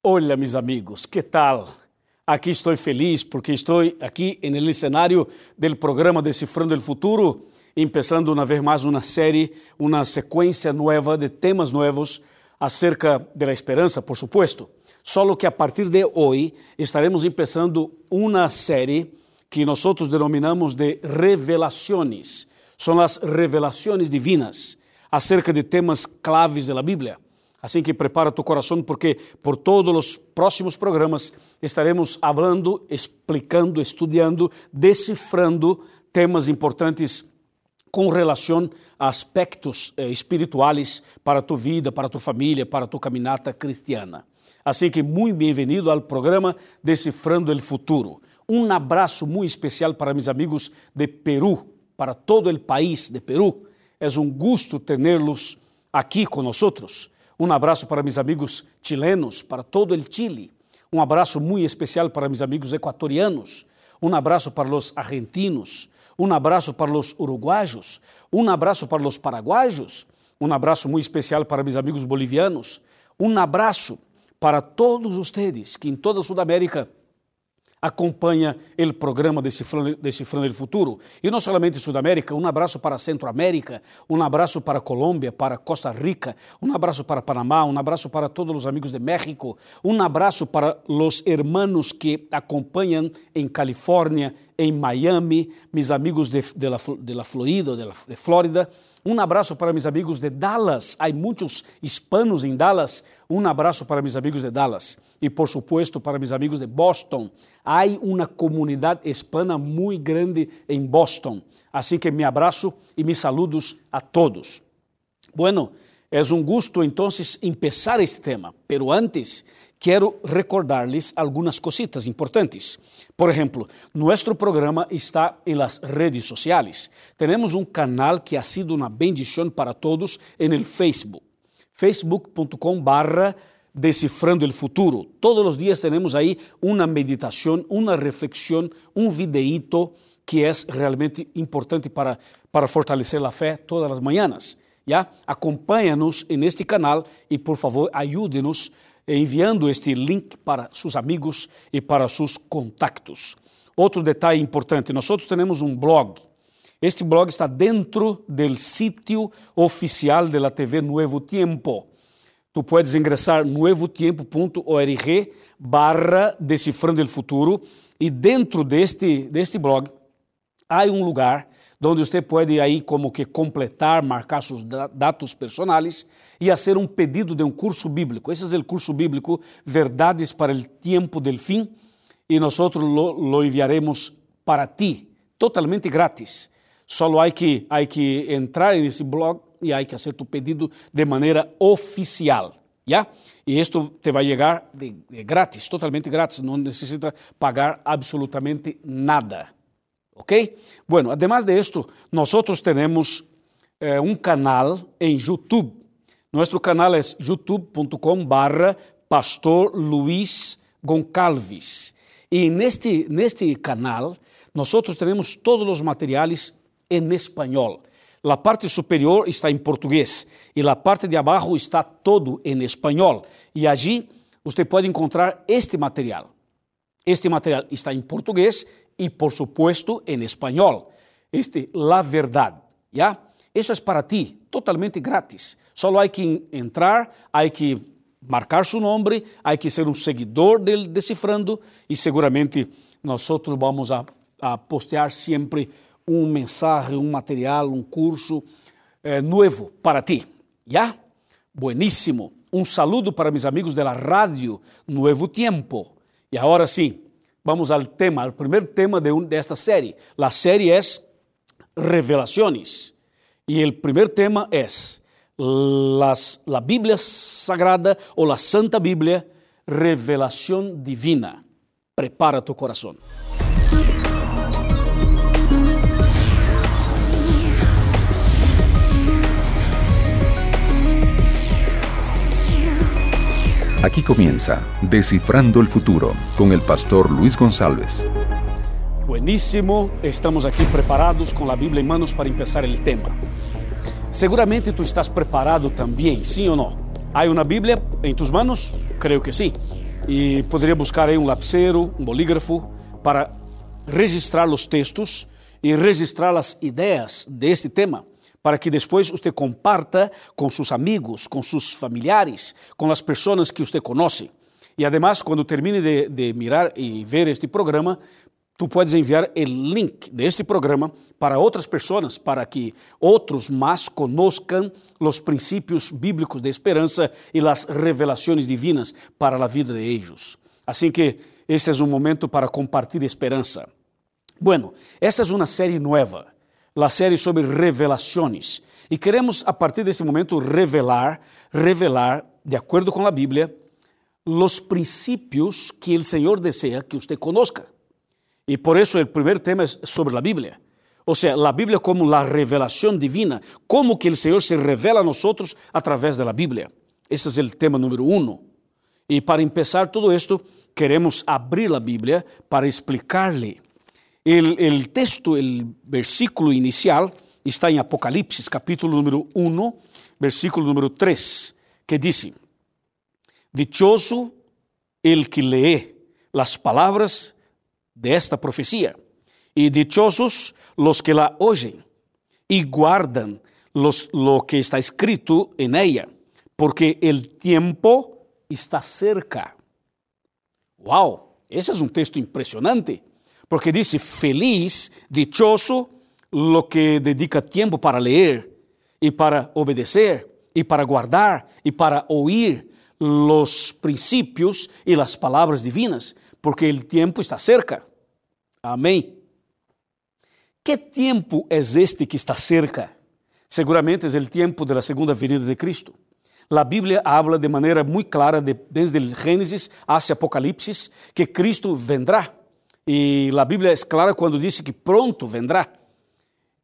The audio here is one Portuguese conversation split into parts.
Olá, meus amigos, que tal? Aqui estou feliz porque estou aqui no cenário do programa Decifrando o Futuro, começando uma vez mais uma série, uma sequência nova de temas novos acerca da esperança, por supuesto. Só que a partir de hoje estaremos começando uma série que nós denominamos de revelações. São as revelações divinas acerca de temas claves da Bíblia. Assim que prepara tu coração, porque por todos os próximos programas estaremos falando, explicando, estudando, decifrando temas importantes com relação a aspectos eh, espirituais para tu vida, para tu família, para tu caminata cristiana. Assim que muito bem-vindo ao programa Decifrando o Futuro. Um abraço muito especial para meus amigos de Peru, para todo o país de Peru. É um gosto tê-los aqui conosco. Um abraço para meus amigos chilenos, para todo o Chile. Um abraço muito especial para meus amigos equatorianos. Um abraço para os argentinos. Um abraço para os uruguaios. Um abraço para os paraguaios. Um abraço muito especial para meus amigos bolivianos. Um abraço para todos vocês que em toda a Sudamérica acompanha o programa Decifrando, Decifrando Futuro. E não somente Sudamérica, um abraço para Centroamérica, um abraço para Colômbia, para Costa Rica, um abraço para Panamá, um abraço para todos os amigos de México, um abraço para os hermanos que acompanham em Califórnia, em Miami, mis amigos de, de, la, de la Florida, de, la, de Flórida, um abraço para meus amigos de Dallas. Há muitos hispanos em Dallas. Um abraço para meus amigos de Dallas. E, por supuesto, para meus amigos de Boston. Há uma comunidade hispana muito grande em Boston. Assim que me abraço e me saludos a todos. Bueno, é um gosto então começar este tema, pero antes quero recordar-lhes algumas cositas importantes. Por exemplo, nosso programa está em las redes sociais. Temos um canal que ha sido uma bendição para todos en el Facebook, facebook.com barra Decifrando el Futuro. Todos os dias temos aí uma meditação, uma reflexão, um videíto que é realmente importante para, para fortalecer a fé todas as manhãs. Já? Acompanha-nos neste canal e, por favor, ajude-nos enviando este link para seus amigos e para seus contactos. Outro detalhe importante: nós temos um blog. Este blog está dentro do sítio oficial da TV Nuevo Tiempo. Tu puedes ingressar nuevotiempo.org barra Decifrando o Futuro e dentro deste, deste blog há um lugar onde você pode aí como que completar, marcar seus dados personais e fazer um pedido de um curso bíblico. Esse é o curso bíblico Verdades para o Tempo del Fim e nós lo, lo enviaremos para ti, totalmente grátis. Só há que, há que entrar nesse blog e há que fazer tu pedido de maneira oficial, já? E isto te vai chegar de, de grátis, totalmente grátis, não necessita pagar absolutamente nada. ¿Ok? Bueno, además de esto, nosotros tenemos eh, un canal en YouTube. Nuestro canal es youtube.com barra Pastor Luis Goncalves. Y en este, en este canal nosotros tenemos todos los materiales en español. La parte superior está en portugués y la parte de abajo está todo en español. Y allí usted puede encontrar este material. Este material está em português e, por supuesto, em espanhol. Este, La Verdad, ¿ya? Isso é para ti, totalmente grátis. Só há que entrar, há que marcar seu nome, há que ser um seguidor del Decifrando e seguramente nós vamos a, a postear sempre um mensagem, um material, um curso eh, novo para ti. ¿Ya? Bueníssimo. Um saludo para meus amigos da rádio Nuevo Tiempo. E agora sim, vamos ao tema, ao primeiro tema de, esta série. A série é Revelações. E o primeiro tema é las, la Bíblia Sagrada ou a Santa Bíblia, Revelação Divina. Prepara tu coração. Aquí comienza Descifrando el Futuro con el pastor Luis González. Buenísimo, estamos aqui preparados com a Bíblia em manos para começar o tema. Seguramente tu estás preparado também, sim ou não? Há uma Bíblia em tus manos? Creio que sim. e poderia buscar aí um lapicero, um bolígrafo para registrar os textos e registrar as ideias deste tema, para que depois você comparta com seus amigos, com seus familiares, com as pessoas que você conhece. E además, quando termine de, de mirar e ver este programa, tu podes enviar o link deste programa para outras pessoas, para que outros mais conozcan os princípios bíblicos de esperança e as revelações divinas para a vida de eles. Assim que este é um momento para compartilhar esperança. Bueno, esta é uma série nova, a série sobre revelações. E queremos, a partir deste momento, revelar, revelar, de acordo com a Bíblia, os princípios que o Senhor deseja que você conozca. E por isso o primeiro tema é sobre a Bíblia. Ou seja, a Bíblia como a revelação divina, como que o Senhor se revela a nós a través da Bíblia. Esse é o tema número um. E para começar tudo isto, queremos abrir a Bíblia para explicar-lhe. O texto, o versículo inicial, está em Apocalipse, capítulo número 1, versículo número 3, que diz: Dichoso el que lee las palabras de esta profecía y dichosos los que la oyen y guardan los, lo que está escrito en ella, porque el tiempo está cerca. Wow, ese es un texto impresionante, porque dice, feliz, dichoso, lo que dedica tiempo para leer y para obedecer y para guardar y para oír los principios y las palabras divinas, porque el tiempo está cerca. Amém? Que tempo é este que está cerca? Seguramente é o tempo da segunda venida de Cristo. A Bíblia habla de maneira muito clara, de, desde o Gênesis até Apocalipse, que Cristo vendrá. E a Bíblia é clara quando diz que pronto vendrá.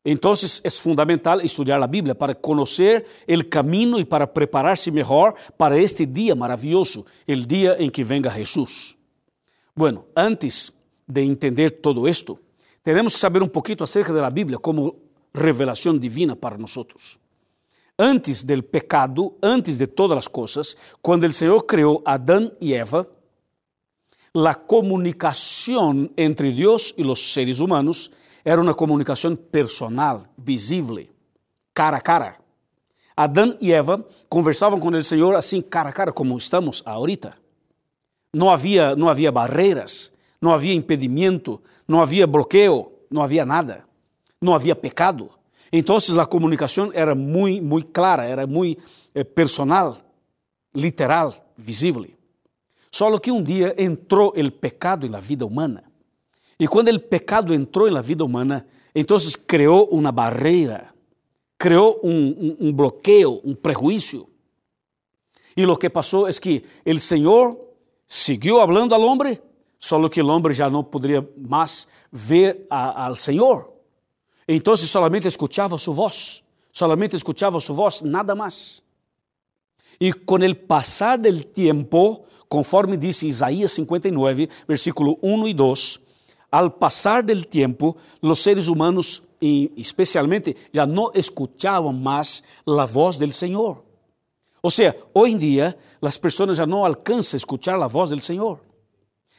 Então é fundamental estudar a Bíblia para conhecer o caminho e para preparar-se melhor para este dia maravilhoso, o dia em que venga Jesus. Bueno, antes de entender todo esto, tenemos que saber un poquito acerca de la Biblia como revelación divina para nosotros. Antes del pecado, antes de todas las cosas, cuando el Señor creó a Adán y Eva, la comunicación entre Dios y los seres humanos era una comunicación personal, visible, cara a cara. Adán y Eva conversavam com o Senhor assim cara a cara como estamos ahorita. Não havia não havia barreiras, não havia impedimento, não havia bloqueio, não havia nada, não havia pecado. Então a comunicação era muito, muito clara, era muito eh, personal, literal, visível. Só que um dia entrou o pecado na vida humana. E quando o pecado entrou na vida humana, então criou uma barreira, criou um, um, um bloqueio, um prejuízo. E o que passou é que o Senhor seguiu falando ao homem, só que o homem já não poderia mais ver ao Senhor. Então solamente escutava sua voz, solamente escutava sua voz, nada mais. E com o passar do tempo, conforme disse Isaías 59, versículo 1 e 2, al passar do tempo, os seres humanos, especialmente, já não escutavam mais a voz do Senhor. Ou seja, hoje em dia, as pessoas já não alcançam a escutar a voz do Senhor.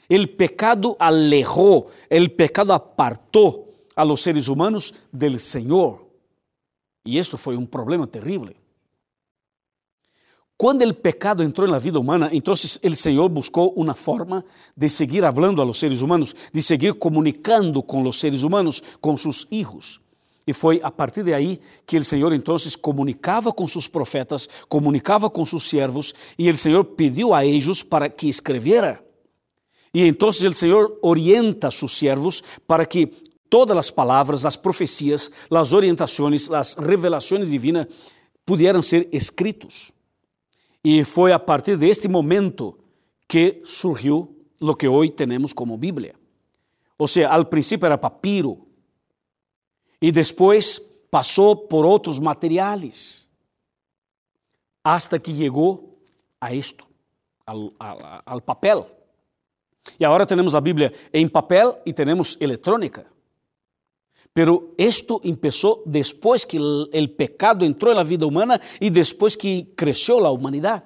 El pecado alejó, el pecado apartó a los seres humanos del Señor. Y esto fue un problema terrible. Quando o pecado entrou na vida humana, então o Senhor buscou uma forma de seguir falando a los seres humanos, de seguir comunicando com os seres humanos, com seus filhos. E foi a partir de aí que o Senhor então comunicava com seus profetas, comunicava com seus servos, e o Senhor pediu a eles para que escrevera. E então o Senhor orienta seus servos para que todas as palavras, as profecias, as orientações, as revelações divinas pudieran ser escritos. E foi a partir deste momento que surgiu o que hoje temos como Bíblia. Ou seja, al princípio era papiro e depois passou por outros materiais, hasta que chegou a isto, al papel. E agora temos a Bíblia em papel e temos eletrônica. Pero esto empezó después que el pecado entró en la vida humana y después que creció la humanidad.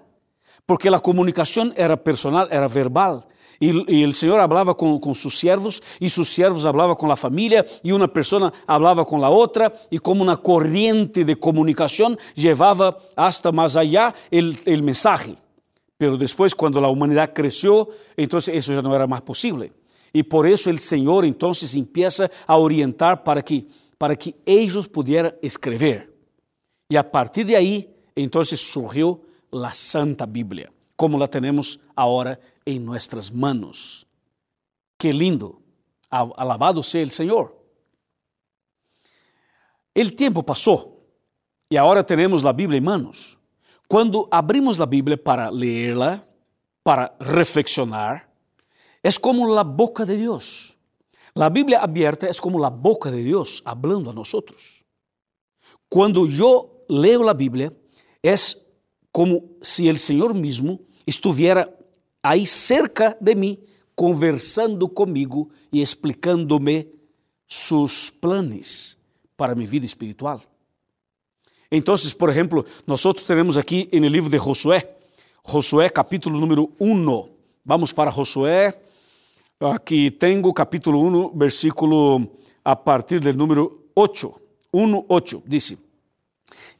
porque a comunicação era personal, era verbal. E, o Senhor falava com, com seus servos, e seus servos falavam com a família, e uma pessoa falava com a outra, e como uma corrente de comunicação, levava hasta mais allá o mensaje. Pero depois, quando a humanidade cresceu, então isso já não era mais possível. E por isso o Senhor então empieza a orientar para que para que eles pudieran escrever. E a partir de aí, então surgiu a Santa Bíblia, como la temos agora em nossas manos. Que lindo! Alabado seja o Senhor. O tempo passou e agora temos a Bíblia em manos. Quando abrimos a Bíblia para lerla, para reflexionar, é como a boca de Deus. A Bíblia aberta é como a boca de Deus hablando a nós. Quando eu leio a Bíblia, é como se o Senhor mesmo estivesse aí cerca de mim, conversando comigo e explicando-me seus planos para minha vida espiritual. Então, por exemplo, nós temos aqui no livro de Josué, Josué capítulo número 1. Vamos para Josué Aqui tenho capítulo 1, versículo a partir do número 8. 1, 8, diz: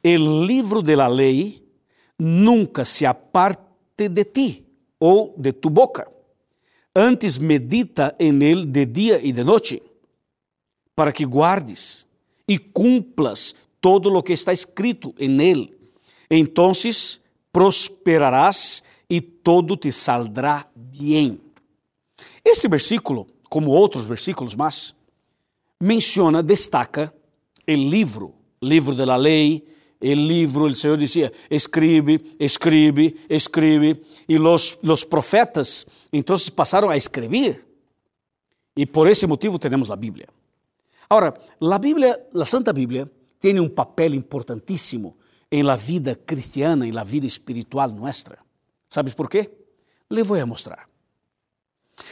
El livro de la lei nunca se aparte de ti ou de tu boca. Antes medita en él de dia e de noite, para que guardes e cumplas todo lo que está escrito en él. Entonces prosperarás e todo te saldrá bien. Este versículo, como outros versículos mais, menciona, destaca o livro, livro da lei, o livro, o Senhor dizia, escreve, escreve, escreve, e os, profetas então passaram a escrever, e por esse motivo temos a Bíblia. Agora, a Bíblia, a Santa Bíblia, tem um papel importantíssimo em la vida cristiana, em la vida espiritual nossa. ¿Sabes por quê? Le vou a mostrar.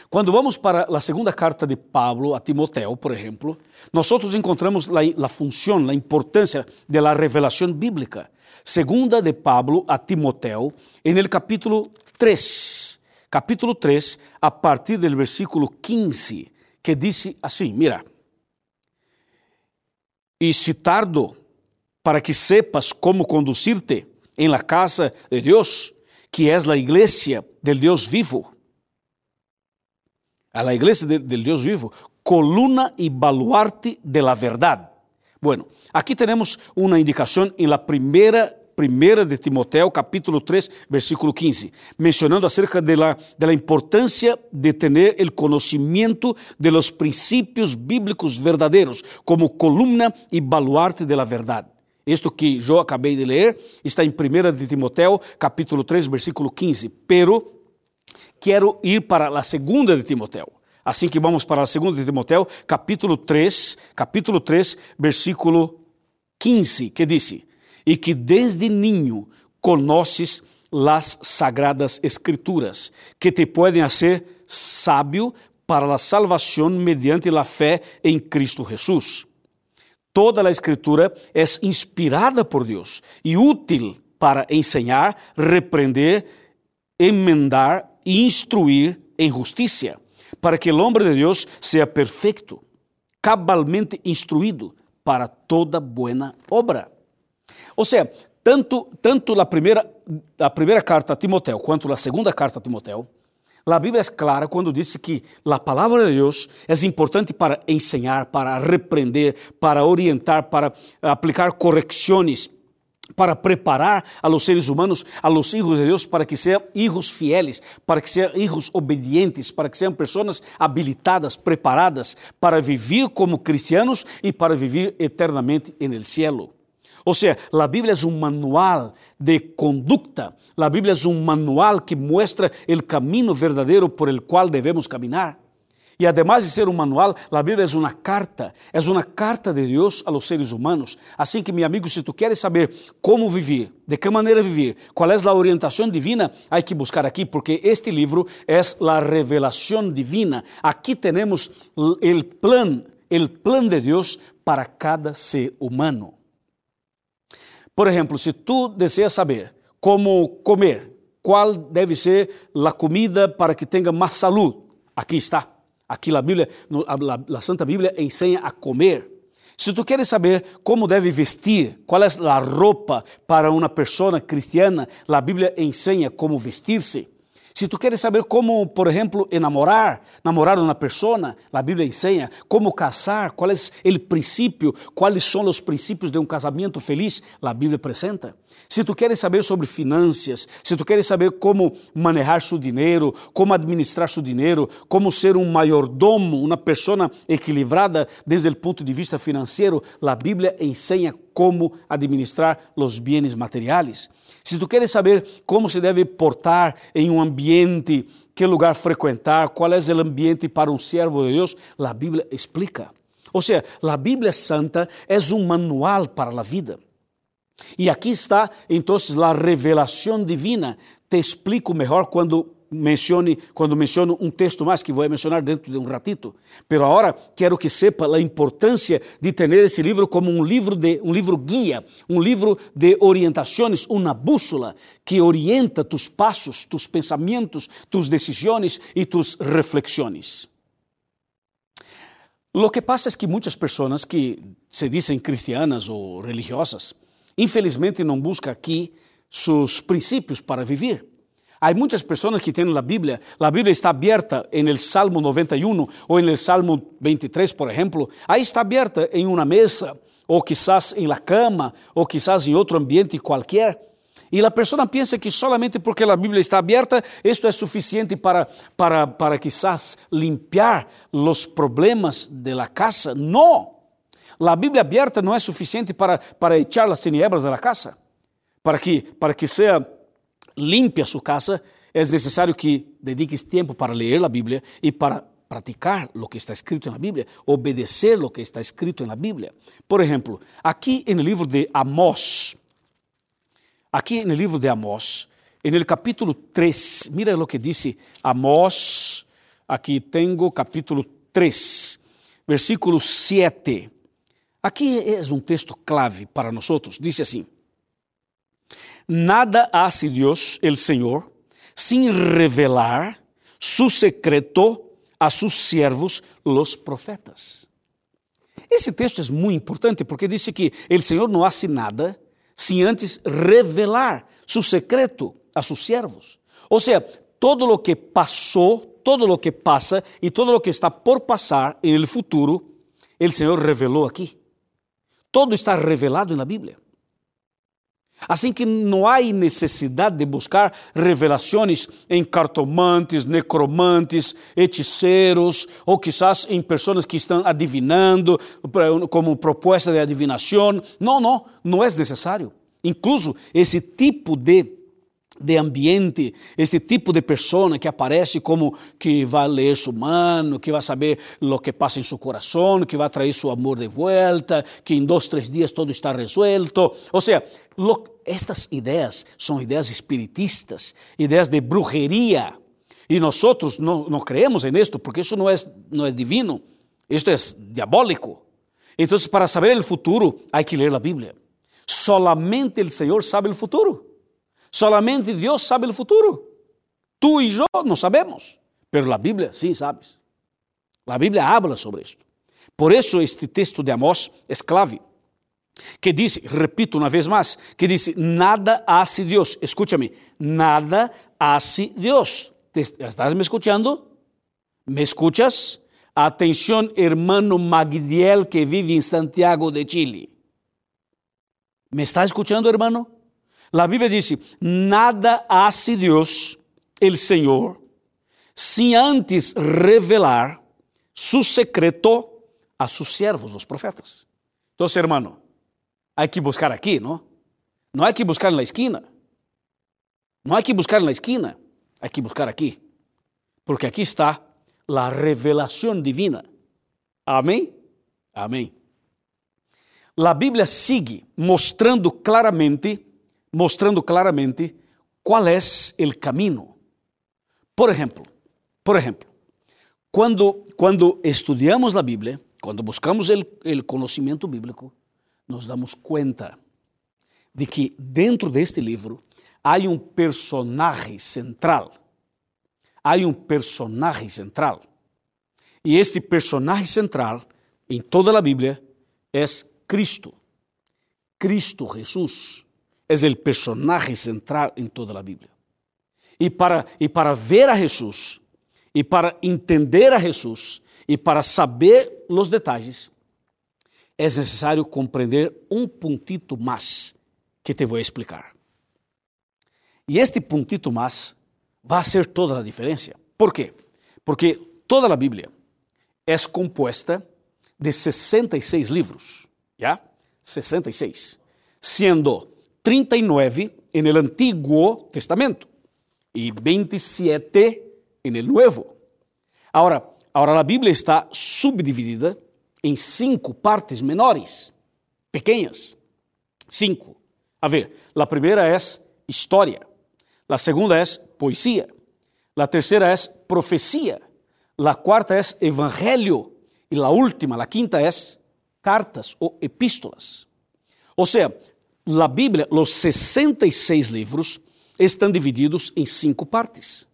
Quando vamos para a segunda carta de Pablo a Timoteo, por exemplo, nós encontramos a função, a importância da revelação bíblica. Segunda de Pablo a Timoteo, en el capítulo 3, capítulo 3, a partir del versículo 15, que diz assim: Mira, e se tardo para que sepas como conducir-te em la casa de Deus, que és a igreja del Deus vivo a la iglesia del de Dios vivo, columna y baluarte de la verdad. Bueno, aquí tenemos una indicación en la primera Primera de Timoteo, capítulo 3, versículo 15, mencionando acerca de la, de la importancia de tener el conocimiento de los principios bíblicos verdaderos como columna y baluarte de la verdad. Esto que yo acabei de leer está em 1 de Timoteo, capítulo 3, versículo 15. Pero quero ir para a segunda de Timoteo. Assim que vamos para a segunda de Timoteo, capítulo 3, capítulo 3, versículo 15, que disse: E que desde niño conoces las sagradas escrituras, que te podem hacer sábio para a salvação mediante a fé em Cristo Jesus. Toda a escritura é inspirada por Deus e útil para ensinar, repreender, emendar e instruir em justiça, para que o homem de Deus seja perfeito, cabalmente instruído para toda boa obra. Ou seja, tanto, tanto a, primeira, a primeira carta a Timoteo quanto a segunda carta a Timoteo, a Bíblia é clara quando diz que a palavra de Deus é importante para ensinar, para repreender, para orientar, para aplicar correções para preparar a los seres humanos, a los hijos de Dios, para que sean hijos fieles, para que sean hijos obedientes, para que sean personas habilitadas, preparadas para vivir como cristianos e para vivir eternamente en el cielo. Ou seja, a Bíblia é um manual de conduta, a Bíblia é um manual que mostra o caminho verdadeiro por el qual devemos caminhar. E además de ser um manual, a Bíblia é uma carta, é uma carta de Deus a los seres humanos. Assim que, meu amigo, se tu queres saber como viver, de que maneira viver, qual é a orientação divina, há que buscar aqui, porque este livro é a revelação divina. Aqui temos o plan, o plan de Deus para cada ser humano. Por exemplo, se tu deseas saber como comer, qual deve ser a comida para que tenha mais saúde. Aqui está. Aqui a Bíblia, a, Santa Bíblia ensina a comer. Se tu queres saber como deve vestir, qual é a roupa para uma pessoa cristiana, a Bíblia ensina como vestir-se. Se tu queres saber como, por exemplo, enamorar, namorar uma pessoa, a Bíblia ensina como casar, qual é o princípio, quais são os princípios de um casamento feliz, a Bíblia apresenta. Se tu queres saber sobre finanças, se tu queres saber como manejar seu dinheiro, como administrar seu dinheiro, como ser um maiordomo, uma pessoa equilibrada desde o ponto de vista financeiro, a Bíblia ensina como administrar os bens materiais. Se tu queres saber como se deve portar em um ambiente, que lugar frequentar, qual é o ambiente para um servo de Deus, a Bíblia explica. Ou seja, a Bíblia Santa é um manual para a vida. E aqui está, então, a revelação divina. Te explico melhor quando mencione, quando menciono um texto mais que vou mencionar dentro de um ratito. Pero agora quero que sepa a importância de ter esse livro como um livro de um livro guia, um livro de orientações, uma bússola que orienta tus passos, tus pensamentos, tus decisões e tus reflexões. Lo que passa é que muitas pessoas que se dizem cristianas ou religiosas, infelizmente não buscam aqui seus princípios para viver. Há muitas pessoas que têm a Bíblia, a Bíblia está aberta em el Salmo 91 ou em el Salmo 23, por exemplo, aí está aberta em uma mesa, ou quizás em la cama, ou quizás em outro ambiente qualquer. E a pessoa pensa que solamente porque a Bíblia está aberta, isto é suficiente para, para, para quizás limpiar os problemas de la casa. Não! A Bíblia aberta não é suficiente para, para echar as tinieblas de la casa, para que, para que seja limpia sua casa, é necessário que dediques tempo para ler a Bíblia e para praticar o que está escrito na Bíblia, obedecer o que está escrito na Bíblia. Por exemplo, aqui no livro de Amós, aqui no livro de Amós, no capítulo 3, mira o que disse Amós, aqui tenho capítulo 3, versículo 7. Aqui é um texto clave para nós. Diz assim: Nada hace Dios, el Señor, sin revelar su secreto a sus siervos, los profetas. Esse texto é muito importante porque diz que o Senhor não hace nada sem antes revelar su secreto a sus siervos. Ou seja, todo lo que passou, todo lo que passa e todo lo que está por passar en el futuro, o Senhor revelou aqui. Todo está revelado na Bíblia. Assim que não há necessidade de buscar revelações em cartomantes, necromantes, hechiceiros, ou quizás em pessoas que estão adivinando, como proposta de adivinação. Não, não, não é necessário. Incluso esse tipo de de ambiente, este tipo de pessoa que aparece como que vai ler sua mano, que vai saber o que passa em seu coração, que vai trazer seu amor de volta, que em dois, três dias todo está resuelto. Ou seja, lo, estas ideias são ideias espiritistas, ideias de brujeria. E nós não, não creemos em esto, porque isso não é, não é divino, isto é diabólico. Então, para saber o futuro, há que ler a Bíblia. Solamente o Senhor sabe o futuro. Solamente Dios sabe el futuro. Tú y yo no sabemos, pero la Biblia sí sabes. La Biblia habla sobre esto. Por eso este texto de Amós es clave. Que dice, repito una vez más, que dice, nada hace Dios. Escúchame, nada hace Dios. ¿Estás me escuchando? ¿Me escuchas? Atención, hermano Magdiel que vive en Santiago de Chile. ¿Me está escuchando, hermano? A Bíblia diz: nada hace Deus, el Senhor, sem antes revelar su secreto a sus siervos, los profetas. Então, hermano, há que buscar aqui, não? Não há que buscar na esquina. Não há que buscar na esquina. Há que buscar aqui. Porque aqui está a revelação divina. Amém? Amém. A Bíblia sigue mostrando claramente mostrando claramente qual é o caminho. Por exemplo, por exemplo, quando, quando estudamos a Bíblia, quando buscamos o conhecimento bíblico, nos damos conta de que dentro deste livro há um personagem central. Há um personagem central. E este personagem central em toda a Bíblia é Cristo. Cristo Jesús é o personagem central em toda a Bíblia. E para, e para ver a Jesus, e para entender a Jesus, e para saber os detalhes, é necessário compreender um puntito mais que te vou explicar. E este puntito mais vai ser toda a diferença. Por quê? Porque toda a Bíblia é composta de 66 livros, ¿ya? 66, sendo 39 en el Antiguo Testamento y 27 en el Nuevo. Ahora, ahora la Biblia está subdividida em cinco partes menores, pequeñas. Cinco. A ver, la primera es historia, la segunda es poesía, la tercera es profecía, la cuarta es evangelio y la última, la quinta es cartas o epístolas. O sea, la Bíblia, os 66 livros, estão divididos em cinco partes.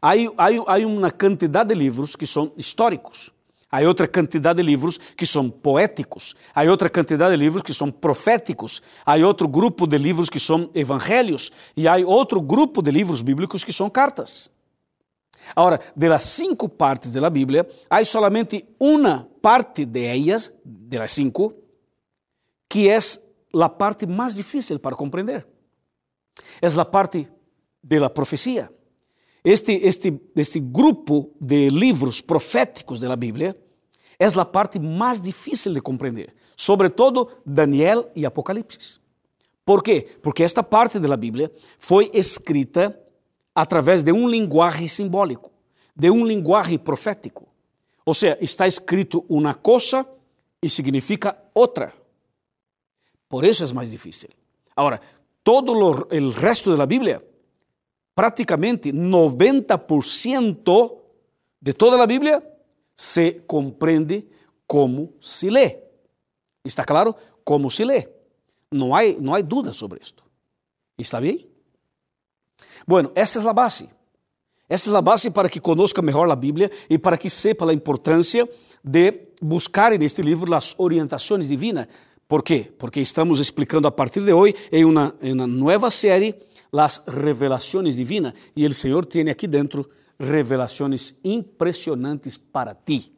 Há, há, há uma quantidade de livros que são históricos. Há outra quantidade de livros que são poéticos. Há outra quantidade de livros que são proféticos. Há outro grupo de livros que são evangelhos. E há outro grupo de livros bíblicos que são cartas. Agora, de las cinco partes da Bíblia, há somente uma parte de ellas, de cinco, que é a parte mais difícil para compreender. É a parte de la profecia. Este, este, este grupo de livros proféticos da Bíblia é a parte mais difícil de compreender, sobretudo Daniel e Apocalipse. Por quê? Porque esta parte da Bíblia foi escrita através de um linguagem simbólico, de um linguagem profético. Ou seja, está escrito uma coisa e significa outra. Por isso é mais difícil. Agora, todo o resto da Bíblia, praticamente 90% de toda a Bíblia se compreende como se lê. Está claro? Como se lê. Não há, não há dúvida sobre isto. Está bem? Bueno, essa é a base. Essa é a base para que conozca melhor a Bíblia e para que sepa a importância de buscar neste livro as orientações divinas. ¿Por quê? Porque estamos explicando a partir de hoje em uma, em uma nova série as revelações divinas e o Senhor tem aqui dentro revelações impressionantes para ti.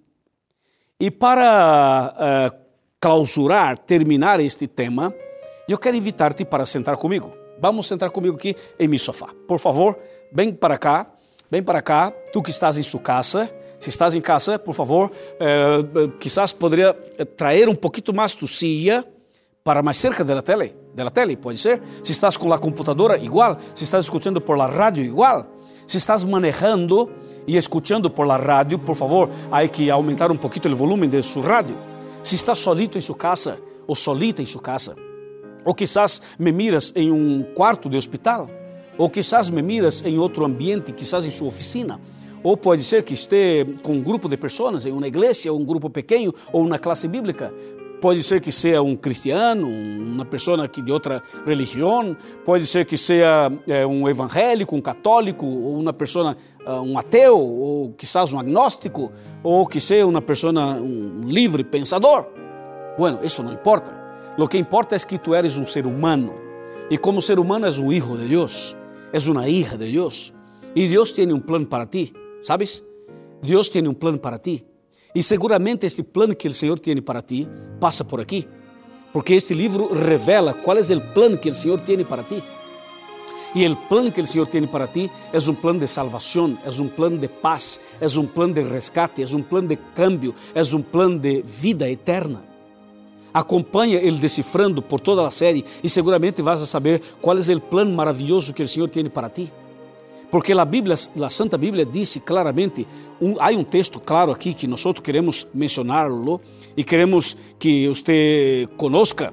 E para uh, clausurar, terminar este tema, eu quero invitar-te para sentar comigo. Vamos sentar comigo aqui em meu sofá. Por favor, vem para cá, vem para cá, tu que estás em sua casa. Se estás em casa, por favor, eh, eh quizás poderia eh, trazer um pouquinho mais tu silla para mais cerca da tele, da tele, pode ser? Se estás com a computadora, igual. Se estás escutando por la rádio, igual. Se estás manejando e escutando por la rádio, por favor, há que aumentar um pouquinho o volume de sua rádio. Se estás solito em sua casa ou solita em sua casa, ou quizás me miras em um quarto de hospital, ou quizás me miras em outro ambiente, quizás em sua oficina, ou pode ser que esteja com um grupo de pessoas em uma igreja, ou um grupo pequeno, ou uma classe bíblica. Pode ser que seja um cristiano, uma pessoa de outra religião, pode ser que seja é, um evangélico, um católico, ou uma pessoa, uh, um ateu, ou quizás um agnóstico, ou que seja uma pessoa um livre pensador. Bueno, isso não importa. Lo que importa es que tú eres un ser humano y como ser humano es un hijo de Dios, es una hija de Dios y Dios tiene un plan para ti, ¿sabes? Dios tiene un plan para ti y seguramente este plan que el Señor tiene para ti pasa por aquí, porque este libro revela cuál es el plan que el Señor tiene para ti. Y el plan que el Señor tiene para ti es un plan de salvación, es un plan de paz, es un plan de rescate, es un plan de cambio, es un plan de vida eterna. Acompanha ele decifrando por toda a série e seguramente vas a saber qual é o plano maravilhoso que o Senhor tem para ti. Porque a Bíblia, a Santa Bíblia disse claramente, um, há um texto claro aqui que nós queremos mencioná-lo e queremos que você conozca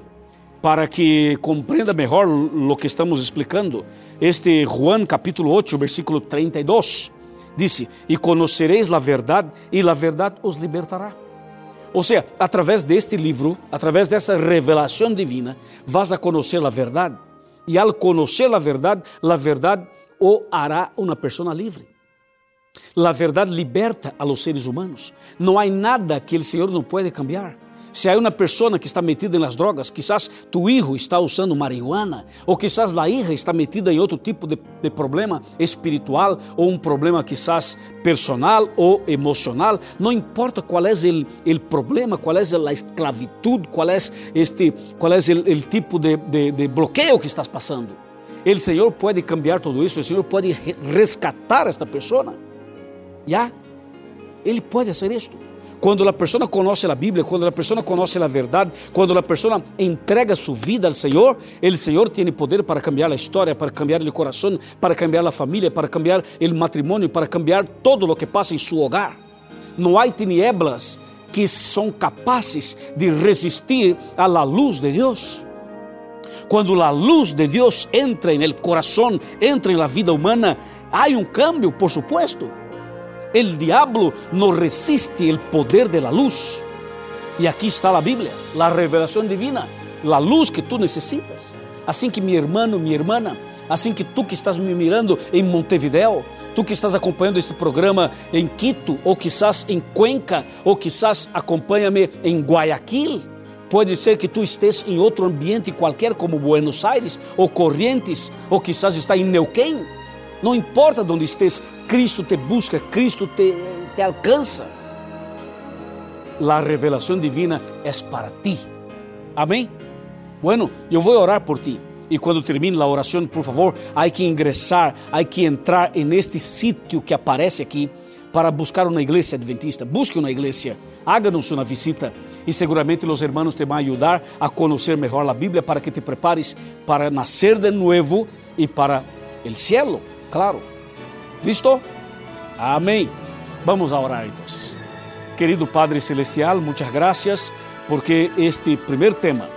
para que compreenda melhor o que estamos explicando. Este Juan capítulo 8, versículo 32, disse: E conocereis a verdade, e a verdade os libertará. Ou seja, através deste livro, através dessa revelação divina, vas a conhecer a verdade. Y al conocer la verdad, la verdad o hará una persona libre. La verdad liberta a los seres humanos. No hay nada que el Señor no puede cambiar. Se há uma pessoa que está metida nas drogas, quizás tu hijo está usando marihuana, ou quizás a hija está metida em outro tipo de, de, problema espiritual, ou um problema quizás personal ou emocional, não importa qual é o problema, qual é a esclavitud, qual é, este, qual é o tipo de, de, de bloqueio que estás passando. O Senhor pode cambiar tudo isso, o Senhor pode rescatar esta pessoa. Já? Ele pode fazer isto. Quando a pessoa conhece a Bíblia, quando a pessoa conhece a verdade, quando a pessoa entrega sua vida ao Senhor, o Senhor tem poder para cambiar a história, para cambiar o coração, para cambiar a família, para cambiar o matrimônio, para cambiar todo o que passa em seu hogar. Não há tinieblas que são capazes de resistir à luz de Deus. Quando a luz de Deus entra no coração, entra na vida humana, há um cambio, por supuesto. El diablo no resiste el poder de la luz. Y aquí está la Biblia, la revelación divina, la luz que tú necesitas. Assim que meu irmão, minha irmã, assim que tu que estás me mirando em Montevideo, tu que estás acompanhando este programa em Quito, ou quizás em Cuenca, ou quizás acompanha-me em Guayaquil. Pode ser que tu estés em outro ambiente qualquer, como Buenos Aires, ou Corrientes, ou quizás está em Neuquén. Não importa onde estés, Cristo te busca, Cristo te, te alcança. A revelação divina é para ti. Amém? Bueno, eu vou orar por ti. E quando termine a oração, por favor, há que ingressar, há que entrar neste sítio que aparece aqui para buscar uma igreja adventista. Busque uma igreja, háganos uma visita e seguramente os irmãos te vão ajudar a conhecer melhor a Bíblia para que te prepares para nascer de novo e para o cielo claro. ¿Listo? Amém. Vamos a orar entonces. Querido Padre Celestial, muchas gracias porque este primer tema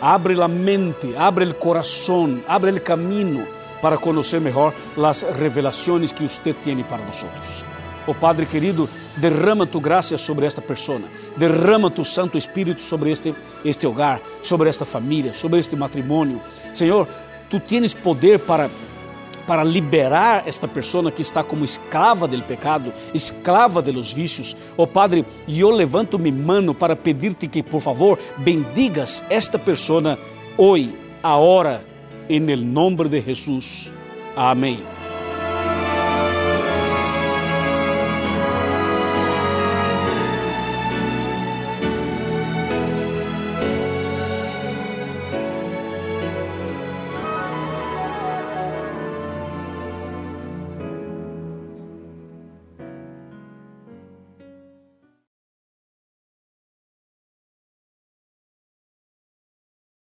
abre la mente, abre el corazón, abre el camino para conocer mejor las revelaciones que usted tiene para nosotros. Oh Padre querido, derrama tu graça sobre esta persona, derrama tu Santo Espírito sobre este, este hogar, sobre esta família, sobre este matrimônio. Senhor, tu tienes poder para para liberar esta pessoa que está como escrava do pecado, escrava de los vícios. Oh Padre, eu levanto minha mano para pedir-te que, por favor, bendigas esta pessoa hoje, agora, em nome de Jesus. Amém.